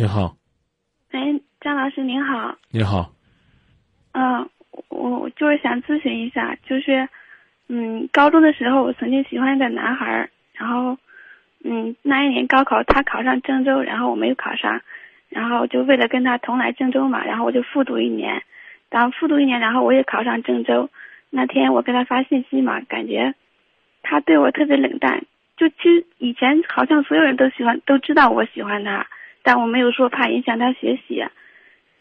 你好，哎，张老师您好。你好，嗯，我我就是想咨询一下，就是，嗯，高中的时候我曾经喜欢一个男孩儿，然后，嗯，那一年高考他考上郑州，然后我没有考上，然后就为了跟他同来郑州嘛，然后我就复读一年，然后复读一年，然后我也考上郑州。那天我给他发信息嘛，感觉他对我特别冷淡，就其实以前好像所有人都喜欢，都知道我喜欢他，但我没有说怕影响他学习。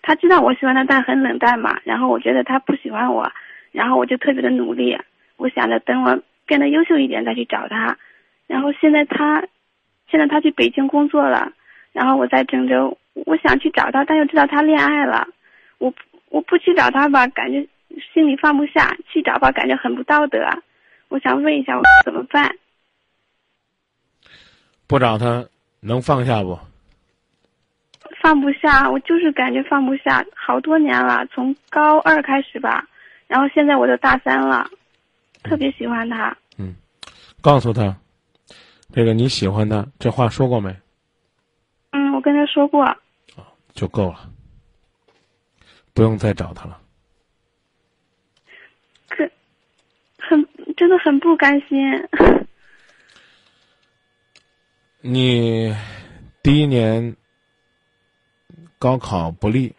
他知道我喜欢他，但很冷淡嘛。然后我觉得他不喜欢我，然后我就特别的努力。我想着等我变得优秀一点再去找他。然后现在他，现在他去北京工作了，然后我在郑州，我想去找他，但又知道他恋爱了。我我不去找他吧，感觉心里放不下；去找吧，感觉很不道德。我想问一下，我怎么办？不找他能放下不？放不下，我就是感觉放不下，好多年了，从高二开始吧，然后现在我都大三了，特别喜欢他。嗯告诉他，这个你喜欢他，这话说过没？嗯，我跟他说过，就够了，不用再找他了。可很真的很不甘心。你第一年高考不利，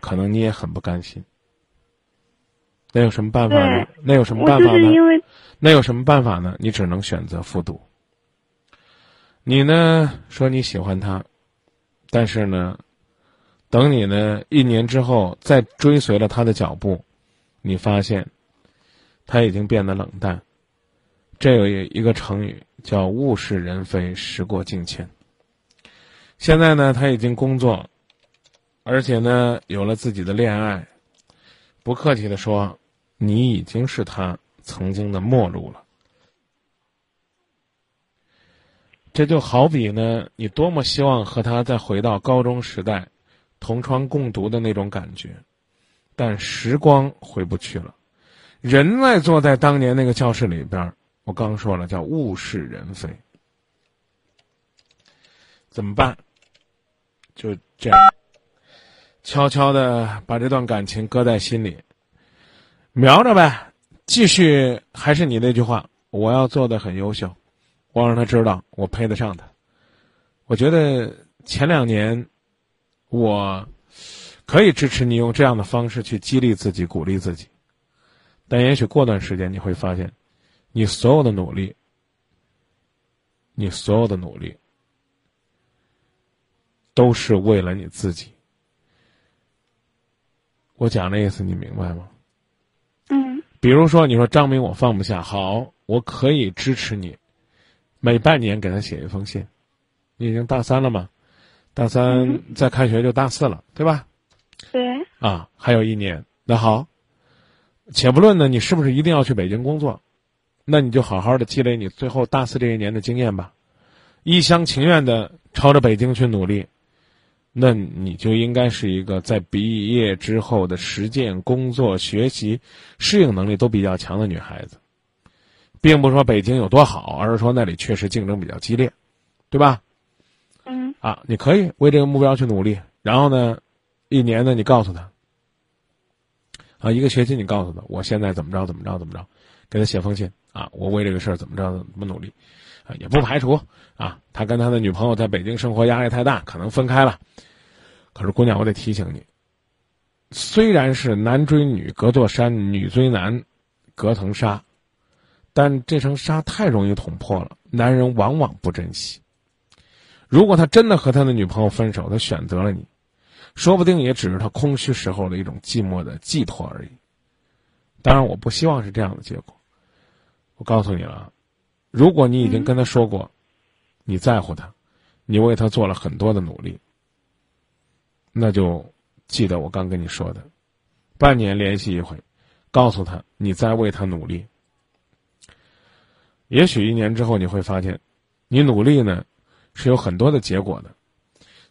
可能你也很不甘心。那有什么办法呢？那有什么办法呢？那有什么办法呢？你只能选择复读。你呢说你喜欢他，但是呢，等你呢一年之后再追随了他的脚步，你发现他已经变得冷淡。这有一个成语叫“物是人非，时过境迁”。现在呢，他已经工作，而且呢有了自己的恋爱。不客气的说，你已经是他曾经的陌路了。这就好比呢，你多么希望和他再回到高中时代，同窗共读的那种感觉，但时光回不去了。人在坐在当年那个教室里边，我刚说了，叫物是人非。怎么办？就这样，悄悄的把这段感情搁在心里，瞄着呗。继续，还是你那句话，我要做的很优秀，我让他知道我配得上他。我觉得前两年，我可以支持你用这样的方式去激励自己、鼓励自己，但也许过段时间你会发现，你所有的努力，你所有的努力，都是为了你自己。我讲的意思你明白吗？嗯比如说，你说张明我放不下，好，我可以支持你，每半年给他写一封信。你已经大三了嘛，大三再开学就大四了，对吧？对，啊，还有一年。那好，且不论呢，你是不是一定要去北京工作，那你就好好的积累你最后大四这一年的经验吧，一厢情愿的朝着北京去努力，那你就应该是一个在毕业之后的实践、工作、学习、适应能力都比较强的女孩子，并不是说北京有多好，而是说那里确实竞争比较激烈，对吧？嗯。啊，你可以为这个目标去努力，然后呢，一年呢，你告诉他，啊，一个学期你告诉他，我现在怎么着怎么着怎么着，给他写封信啊，我为这个事儿怎么着怎么努力，啊，也不排除啊，他跟他的女朋友在北京生活压力太大，可能分开了。可是姑娘，我得提醒你，虽然是男追女隔座山，女追男隔层纱，但这层纱太容易捅破了，男人往往不珍惜。如果他真的和他的女朋友分手，他选择了你，说不定也只是他空虚时候的一种寂寞的寄托而已。当然，我不希望是这样的结果。我告诉你了，如果你已经跟他说过，你在乎他，你为他做了很多的努力，那就记得我刚跟你说的，半年联系一回，告诉他你在为他努力。也许一年之后你会发现，你努力呢是有很多的结果的，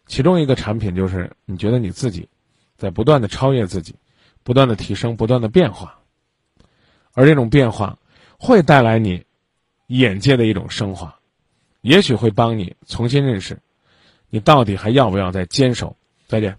其中一个产品就是你觉得你自己在不断的超越自己，不断的提升，不断的变化，而这种变化会带来你眼界的一种升华，也许会帮你重新认识你到底还要不要再坚守？再见。